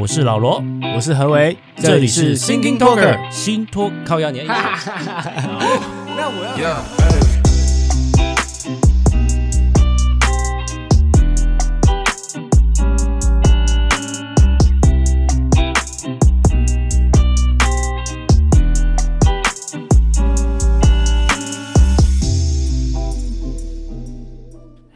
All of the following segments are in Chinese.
我是老罗，我是何为，这里是 Thinking Talker 新托靠压年。那我要。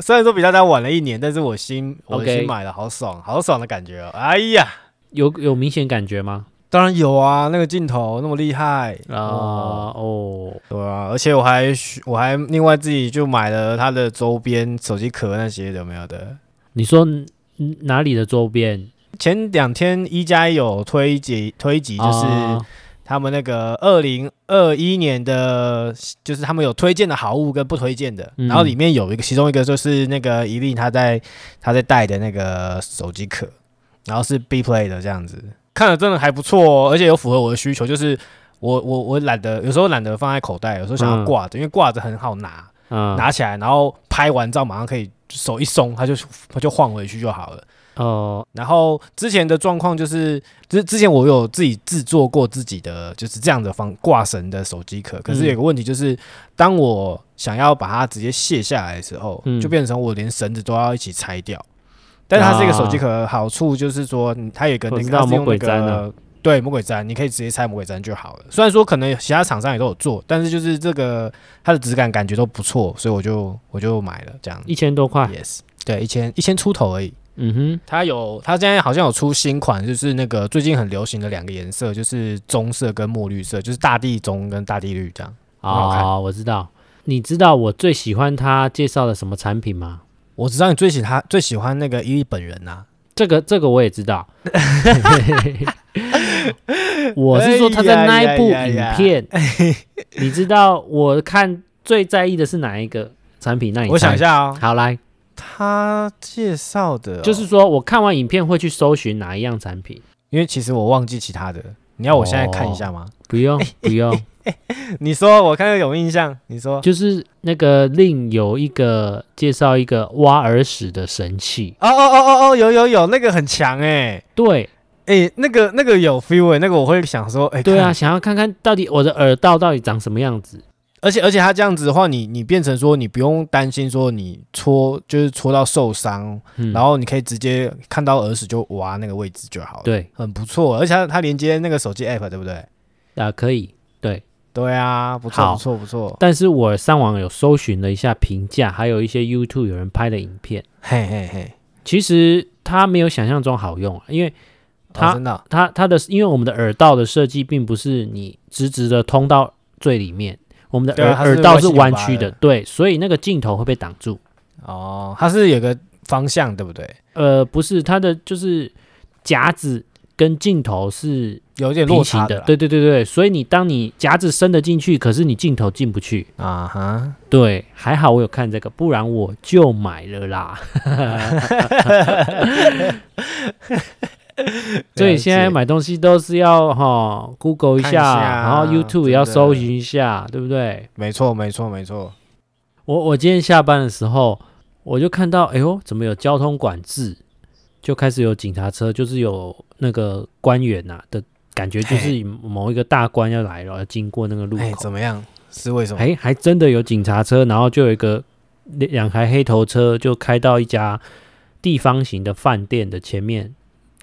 虽然说比大家晚了一年，但是我新我新买了，好爽，好爽的感觉哦！哎呀，有有明显感觉吗？当然有啊，那个镜头那么厉害啊！哦，对啊，而且我还我还另外自己就买了它的周边手机壳那些有没有的？你说哪里的周边？前两天一加一有推几推几就是。哦他们那个二零二一年的，就是他们有推荐的好物跟不推荐的，嗯、然后里面有一个，其中一个就是那个一令他在他在带的那个手机壳，然后是 B Play 的这样子，看了真的还不错哦，而且有符合我的需求，就是我我我懒得有时候懒得放在口袋，有时候想要挂着，嗯、因为挂着很好拿，嗯、拿起来然后拍完照马上可以手一松，它就它就晃回去就好了。哦，然后之前的状况就是，之之前我有自己制作过自己的就是这样的方挂绳的手机壳，可是有个问题就是，当我想要把它直接卸下来的时候，就变成我连绳子都要一起拆掉。但是它是一个手机壳，好处就是说它有一个那个魔鬼毡，对，魔鬼毡，你可以直接拆魔鬼毡就好了。虽然说可能其他厂商也都有做，但是就是这个它的质感感觉都不错，所以我就我就买了这样，一千多块，yes，对，一千一千出头而已。嗯哼，它有，它现在好像有出新款，就是那个最近很流行的两个颜色，就是棕色跟墨绿色，就是大地棕跟大地绿这样。哦，我知道。你知道我最喜欢他介绍的什么产品吗？我知道你最喜他最喜欢那个伊利本人呐、啊。这个这个我也知道。我是说他在那一部影片，你知道我看最在意的是哪一个产品？那你我想一下哦。好来。他介绍的、哦，就是说我看完影片会去搜寻哪一样产品，因为其实我忘记其他的。你要我现在看一下吗？哦、不用，不用。你说，我看有印象。你说，就是那个另有一个介绍一个挖耳屎的神器。哦哦哦哦哦，有有有，那个很强哎。对，哎，那个那个有 feel 哎，那个我会想说，哎，对啊，想要看看到底我的耳道到底长什么样子。而且而且他这样子的话，你你变成说你不用担心说你戳就是戳到受伤，嗯、然后你可以直接看到耳屎就挖那个位置就好了。对，很不错。而且它它连接那个手机 app 对不对？啊，可以。对对啊，不错不错不错。但是我上网有搜寻了一下评价，还有一些 YouTube 有人拍的影片。嘿嘿嘿，其实它没有想象中好用，因为它、哦、真的它它的因为我们的耳道的设计并不是你直直的通到最里面。我们的耳耳道是弯曲的，对，所以那个镜头会被挡住。哦，它是有个方向，对不对？呃，不是，它的就是夹子跟镜头是有点落差的。对对对对，所以你当你夹子伸得进去，可是你镜头进不去啊哈。对，还好我有看这个，不然我就买了啦。所以现在买东西都是要哈 Google 一下，一下然后 YouTube 也要搜寻一下，对不对？没错，没错，没错。我我今天下班的时候，我就看到，哎呦，怎么有交通管制？就开始有警察车，就是有那个官员呐、啊、的感觉，就是某一个大官要来了，要经过那个路口。怎么样？是为什么？哎，还真的有警察车，然后就有一个两台黑头车，就开到一家地方型的饭店的前面。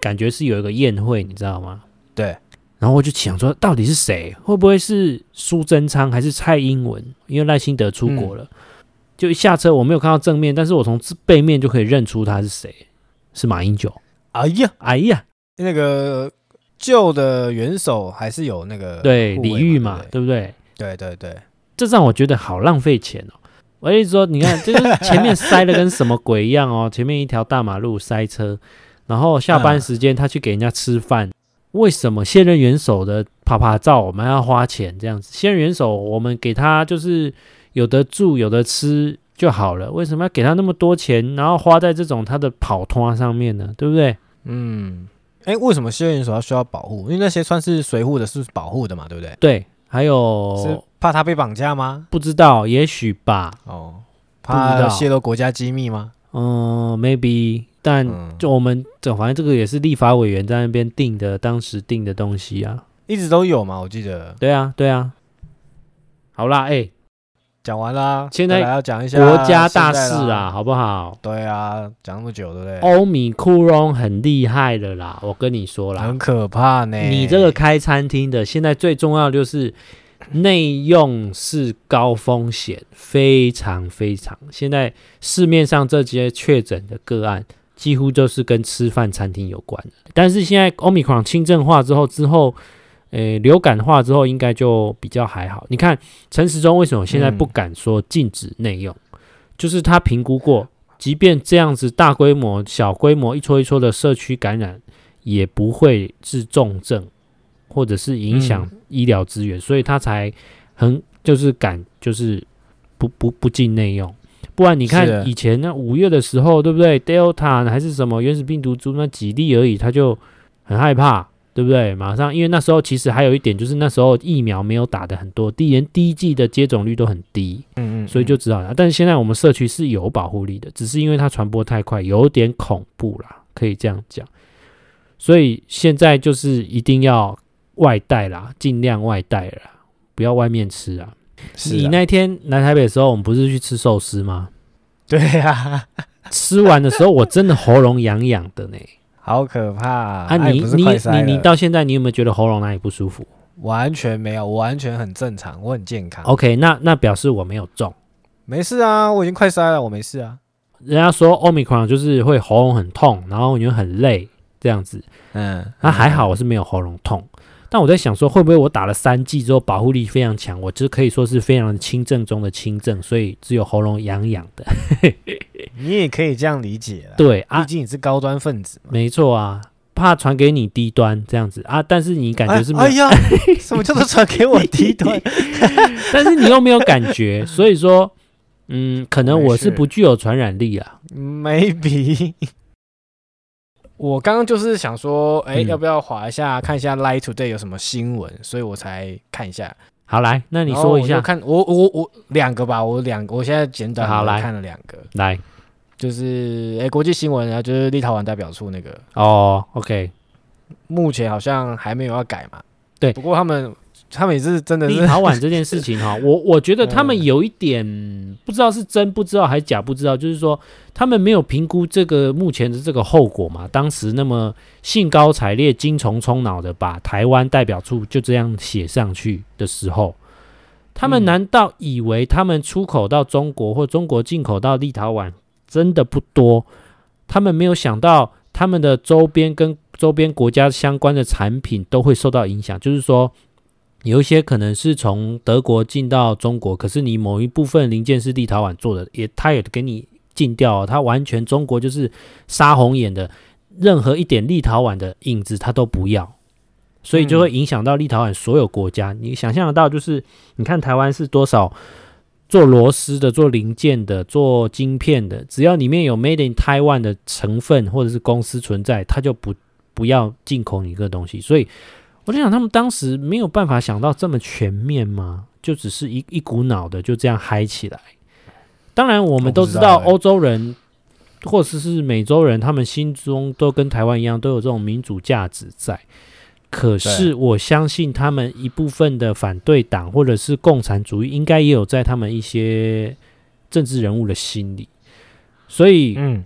感觉是有一个宴会，你知道吗？对，然后我就想说，到底是谁？会不会是苏贞昌还是蔡英文？因为赖清德出国了，嗯、就一下车我没有看到正面，但是我从背面就可以认出他是谁，是马英九。哎呀，哎呀，那个旧的元首还是有那个对礼遇嘛，对不对？对对对，这让我觉得好浪费钱哦。我一直说，你看，就是前面塞的跟什么鬼一样哦，前面一条大马路塞车。然后下班时间他去给人家吃饭，为什么现任元首的啪啪照我们要花钱这样子？现任元首我们给他就是有的住有的吃就好了，为什么要给他那么多钱，然后花在这种他的跑通上面呢？对不对？嗯，哎、欸，为什么现任元首要需要保护？因为那些算是随护的，是保护的嘛，对不对？对，还有是怕他被绑架吗？不知道，也许吧。哦，怕泄露国家机密吗？嗯，maybe。但就我们这，反正这个也是立法委员在那边定的，当时定的东西啊，一直都有嘛，我记得。对啊，对啊。好啦，哎、欸，讲完啦，现在要讲一下国家大事啊，好不好？对啊，讲那么久，对不对？欧米库隆很厉害的啦，我跟你说啦，很可怕呢。你这个开餐厅的，现在最重要的就是内用是高风险，非常非常。现在市面上这些确诊的个案。几乎就是跟吃饭餐厅有关的，但是现在 Omicron 轻症化之后，之后，呃、流感化之后，应该就比较还好。你看陈时中为什么现在不敢说禁止内用？就是他评估过，即便这样子大规模、小规模一撮一撮的社区感染，也不会致重症，或者是影响医疗资源，所以他才很就是敢就是不不不禁内用。不然你看以前那五月的时候，对不对？Delta 还是什么原始病毒株那几例而已，他就很害怕，对不对？马上，因为那时候其实还有一点，就是那时候疫苗没有打的很多，第连第一季的接种率都很低，嗯嗯，所以就知道了。但是现在我们社区是有保护力的，只是因为它传播太快，有点恐怖啦，可以这样讲。所以现在就是一定要外带啦，尽量外带啦，不要外面吃啊。你那天来台北的时候，我们不是去吃寿司吗？对啊，吃完的时候我真的喉咙痒痒的呢，好可怕啊！啊，你你你你到现在你有没有觉得喉咙哪里不舒服？完全没有，我完全很正常，我很健康。OK，那那表示我没有中，没事啊，我已经快塞了，我没事啊。人家说 Omicron 就是会喉咙很痛，然后你会很累这样子，嗯，那还好我是没有喉咙痛。那我在想说，会不会我打了三剂之后保护力非常强？我就可以说是非常轻症中的轻症，所以只有喉咙痒痒的。你也可以这样理解，对啊，毕竟你是高端分子嘛。没错啊，怕传给你低端这样子啊，但是你感觉是没有？哎，哎呀，什么叫做传给我低端？但是你又没有感觉，所以说，嗯，可能我是不具有传染力啊，maybe。我刚刚就是想说，哎、欸，嗯、要不要划一下看一下 Light Today 有什么新闻？所以我才看一下。好，来，那你说一下。我看我我我两个吧，我两个，我现在简短好来看了两个。来，就是哎、欸，国际新闻啊，就是立陶宛代表处那个。哦，OK，目前好像还没有要改嘛。对，不过他们。他们也是真的是立陶宛这件事情哈，我我觉得他们有一点不知道是真不知道还是假不知道，就是说他们没有评估这个目前的这个后果嘛。当时那么兴高采烈、精虫冲脑的把台湾代表处就这样写上去的时候，他们难道以为他们出口到中国或中国进口到立陶宛真的不多？他们没有想到他们的周边跟周边国家相关的产品都会受到影响，就是说。有一些可能是从德国进到中国，可是你某一部分零件是立陶宛做的，也他也给你禁掉哦，他完全中国就是杀红眼的，任何一点立陶宛的影子他都不要，所以就会影响到立陶宛所有国家。你想象得到，就是你看台湾是多少做螺丝的、做零件的、做晶片的，只要里面有 Made in Taiwan 的成分或者是公司存在，他就不不要进口你这个东西，所以。我就想，他们当时没有办法想到这么全面吗？就只是一一股脑的就这样嗨起来。当然，我们都知道欧洲人或者是美洲人，他们心中都跟台湾一样，都有这种民主价值在。可是，我相信他们一部分的反对党或者是共产主义，应该也有在他们一些政治人物的心里。所以，嗯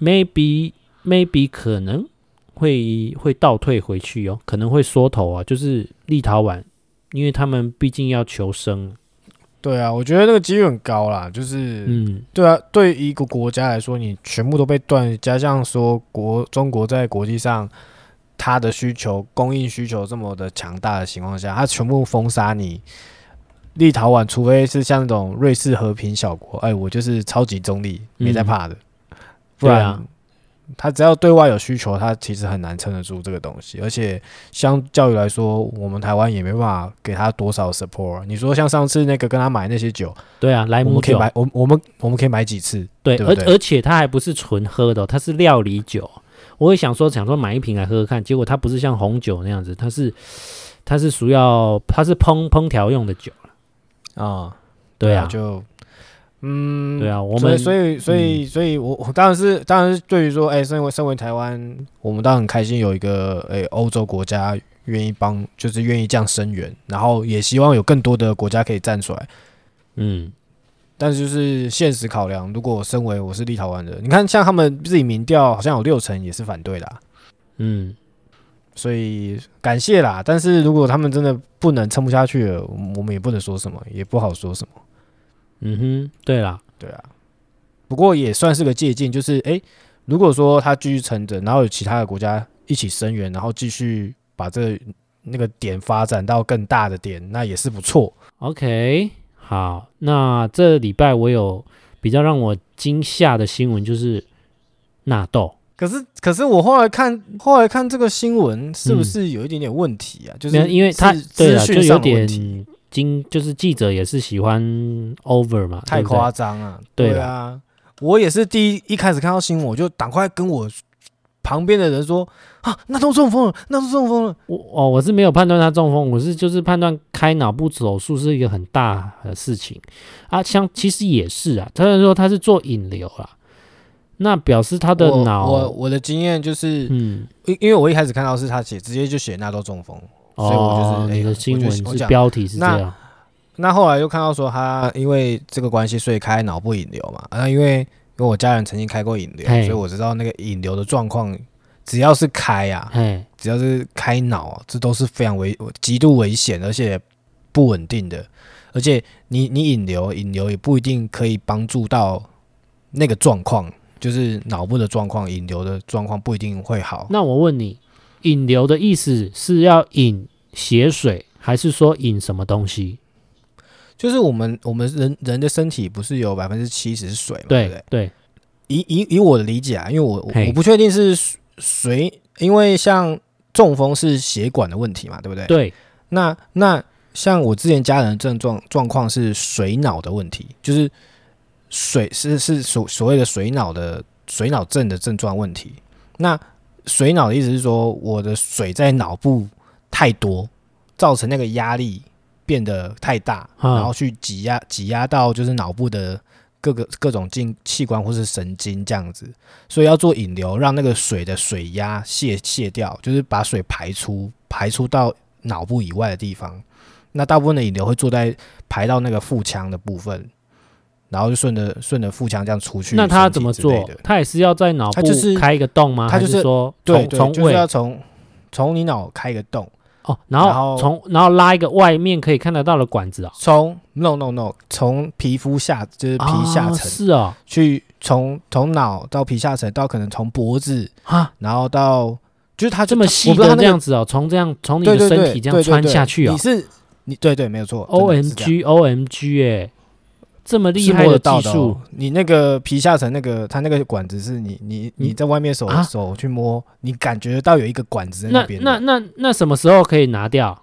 ，maybe maybe 可能。会会倒退回去哦，可能会缩头啊，就是立陶宛，因为他们毕竟要求生。对啊，我觉得那个几率很高啦，就是，嗯，对啊，对一个国家来说，你全部都被断，加上说国中国在国际上它的需求供应需求这么的强大的情况下，它全部封杀你立陶宛，除非是像那种瑞士和平小国，哎，我就是超级中立，没在怕的，嗯、不然。它只要对外有需求，他其实很难撑得住这个东西。而且相较于来说，我们台湾也没办法给他多少 support。你说像上次那个跟他买那些酒，对啊，莱姆酒，我们可以买，我我们我们可以买几次？对，对对而而且它还不是纯喝的哦，它是料理酒。我会想说，想说买一瓶来喝喝看，结果它不是像红酒那样子，它是它是属要它是烹烹调用的酒啊、哦，对啊，就。嗯，对啊，我们所以所以所以，我我当然是当然是对于说，哎，身为身为台湾，我们当然很开心有一个哎欧洲国家愿意帮，就是愿意这样声援，然后也希望有更多的国家可以站出来。嗯，但是就是现实考量，如果我身为我是立陶宛的，你看像他们自己民调好像有六成也是反对的，嗯，所以感谢啦。但是如果他们真的不能撑不下去了，我们也不能说什么，也不好说什么。嗯哼，对啦，对啊，不过也算是个借鉴，就是诶，如果说他继续撑着，然后有其他的国家一起声援，然后继续把这个那个点发展到更大的点，那也是不错。OK，好，那这礼拜我有比较让我惊吓的新闻，就是纳豆。可是，可是我后来看，后来看这个新闻是不是有一点点问题啊？嗯、就是因为他对啊，就有点。经就是记者也是喜欢 over 嘛，太夸张了。对，对啊，我也是第一一开始看到新闻，我就赶快跟我旁边的人说啊，那都中风了，那都中风了。我哦，我是没有判断他中风，我是就是判断开脑部手术是一个很大的事情啊。像其实也是啊，他是说他是做引流啊，那表示他的脑，我我的经验就是，嗯，因因为我一开始看到是他写，直接就写那都中风。所以我就是、哦、欸、你的新闻是标题是这样。那，那后来又看到说他因为这个关系，所以开脑部引流嘛。那因为因为我家人曾经开过引流，所以我知道那个引流的状况，只要是开啊，只要是开脑，这都是非常危、极度危险，而且不稳定的。而且你你引流，引流也不一定可以帮助到那个状况，就是脑部的状况，引流的状况不一定会好。那我问你。引流的意思是要引血水，还是说引什么东西？就是我们我们人人的身体不是有百分之七十是水嘛？对对对。对以以以我的理解啊，因为我我不确定是水，因为像中风是血管的问题嘛，对不对？对。那那像我之前家人的症状状况是水脑的问题，就是水是是所所谓的水脑的水脑症的症状问题。那水脑的意思是说，我的水在脑部太多，造成那个压力变得太大，然后去挤压挤压到就是脑部的各个各种进器官或是神经这样子，所以要做引流，让那个水的水压泄泄掉，就是把水排出排出到脑部以外的地方。那大部分的引流会做在排到那个腹腔的部分。然后就顺着顺着腹腔这样出去。那他怎么做？他也是要在脑部开一个洞吗？他就是，是说对，从，就是要从从你脑开一个洞哦，然后从然后拉一个外面可以看得到的管子啊、哦。从 no no no，从皮肤下就是皮下层、哦、是啊、哦，去从从脑到皮下层到可能从脖子啊，然后到就是他这么细的这样子哦，从这样从你的身体这样穿下去啊、哦。你是你对对没有错，O M G O M G 哎。这么厉害的技术、哦，你那个皮下层那个，它那个管子是你你你在外面手、啊、手去摸，你感觉到有一个管子在那边。那那那那什么时候可以拿掉？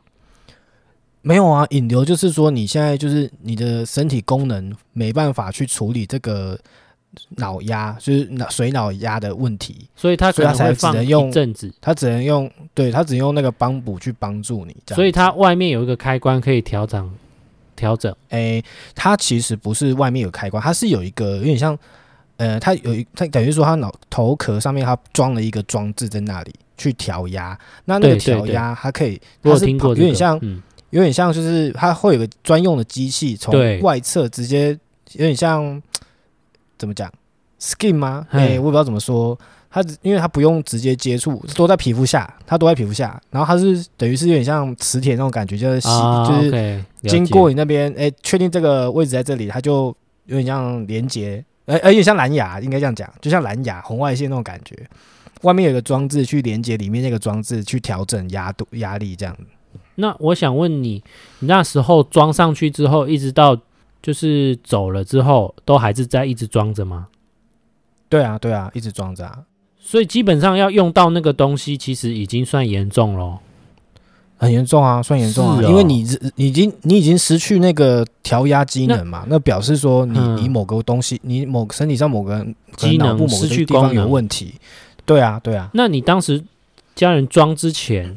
没有啊，引流就是说你现在就是你的身体功能没办法去处理这个脑压，就是脑水脑压的问题，所以它可能会放一阵子，它只能用对，它只能用那个帮补去帮助你。所以它外面有一个开关可以调整。调整，诶、欸，它其实不是外面有开关，它是有一个有点像，呃，它有一，它等于说它脑头壳上面它装了一个装置在那里去调压，那那个调压它可以，它是有点像，有点像就是它会有个专用的机器从外侧直接，有点像怎么讲，skin 吗？诶、欸，我也不知道怎么说。它只因为它不用直接接触，都在皮肤下，它都在皮肤下，然后它是等于是有点像磁铁那种感觉，就是吸，啊、就是经过你那边，哎，确定这个位置在这里，它就有点像连接，哎，有点像蓝牙，应该这样讲，就像蓝牙红外线那种感觉，外面有个装置去连接里面那个装置去调整压度压力这样。那我想问你，你那时候装上去之后，一直到就是走了之后，都还是在一直装着吗？对啊，对啊，一直装着啊。所以基本上要用到那个东西，其实已经算严重了。很严重啊，算严重啊，哦、因为你你已经你已经失去那个调压机能嘛，那，那表示说你你某个东西，嗯、你某身体上某个机能失去地方有问题。对啊，对啊。那你当时家人装之前，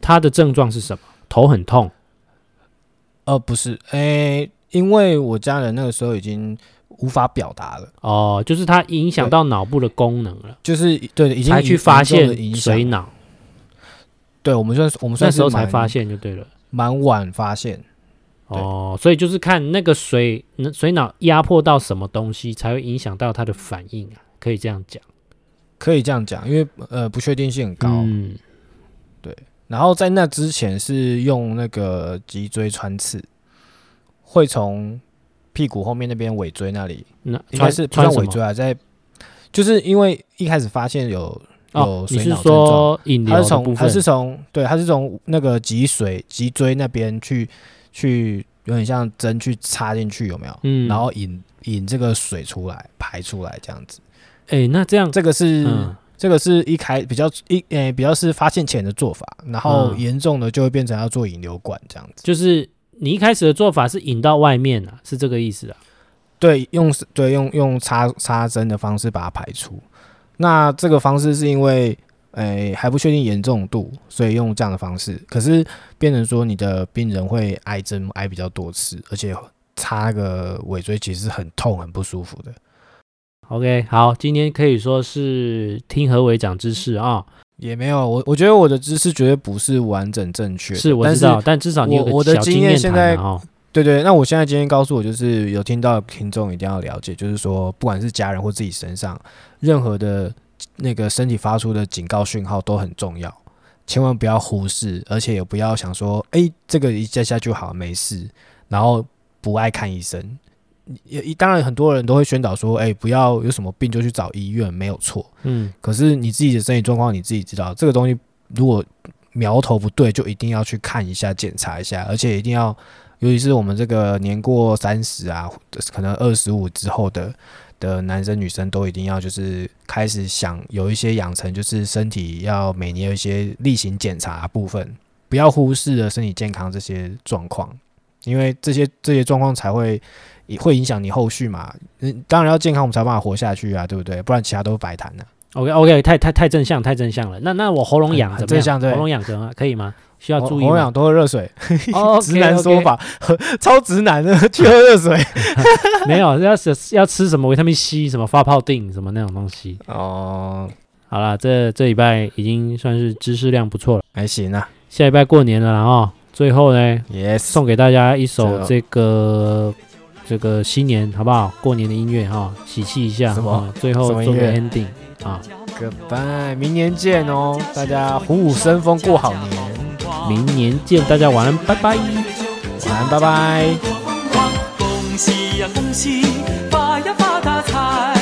他的症状是什么？头很痛？呃，不是，诶、欸，因为我家人那个时候已经无法表达了。哦，就是它影响到脑部的功能了。就是对，已经才去发现水脑。对，我们算我们算那时候才发现就对了，蛮晚发现。哦，所以就是看那个水水脑压迫到什么东西，才会影响到他的反应啊，可以这样讲，可以这样讲，因为呃不确定性很高。嗯，对。然后在那之前是用那个脊椎穿刺，会从屁股后面那边尾椎那里，那应该是穿尾椎啊，在就是因为一开始发现有。有水脑症状，它是从它是从对，它是从那个脊髓脊椎那边去去，有点像针去插进去，有没有？嗯，然后引引这个水出来排出来这样子。哎、欸，那这样这个是、嗯、这个是一开比较一诶、欸、比较是发现前的做法，然后严重的就会变成要做引流管这样子。就是你一开始的做法是引到外面啊，是这个意思啊？对，用对用用插插针的方式把它排出。那这个方式是因为，诶、欸、还不确定严重度，所以用这样的方式。可是变成说你的病人会挨针挨比较多次，而且插那个尾椎其实很痛很不舒服的。OK，好，今天可以说是听何伟讲知识啊，也没有我我觉得我的知识绝对不是完整正确，是我知道，但，但至少你有个我的经验现在哦。对对，那我现在今天告诉我，就是有听到听众一定要了解，就是说，不管是家人或自己身上，任何的那个身体发出的警告讯号都很重要，千万不要忽视，而且也不要想说，哎，这个一下下就好，没事，然后不爱看医生。也当然很多人都会宣导说，哎，不要有什么病就去找医院，没有错。嗯，可是你自己的身体状况你自己知道，这个东西如果苗头不对，就一定要去看一下，检查一下，而且一定要。尤其是我们这个年过三十啊，可能二十五之后的的男生女生都一定要就是开始想有一些养成，就是身体要每年有一些例行检查部分，不要忽视了身体健康这些状况，因为这些这些状况才会会影响你后续嘛。嗯，当然要健康，我们才有办法活下去啊，对不对？不然其他都白谈了。OK OK，太太太正向，太正向了。那那我喉咙痒怎么样？喉咙痒怎么可以吗？需要注意，喉咙痒多喝热水。哦，直男说法，超直男的，去喝热水。没有，要是要吃什么维他命 C，什么发泡定，什么那种东西。哦，好了，这这礼拜已经算是知识量不错了，还行啊。下礼拜过年了然后，最后呢，也送给大家一首这个这个新年好不好？过年的音乐哈，喜气一下。什么？最后做个 ending 啊，Goodbye，明年见哦，大家虎虎生风，过好年。明年见，大家晚安，拜拜。晚安，拜拜。恭喜呀恭喜，发呀发大财。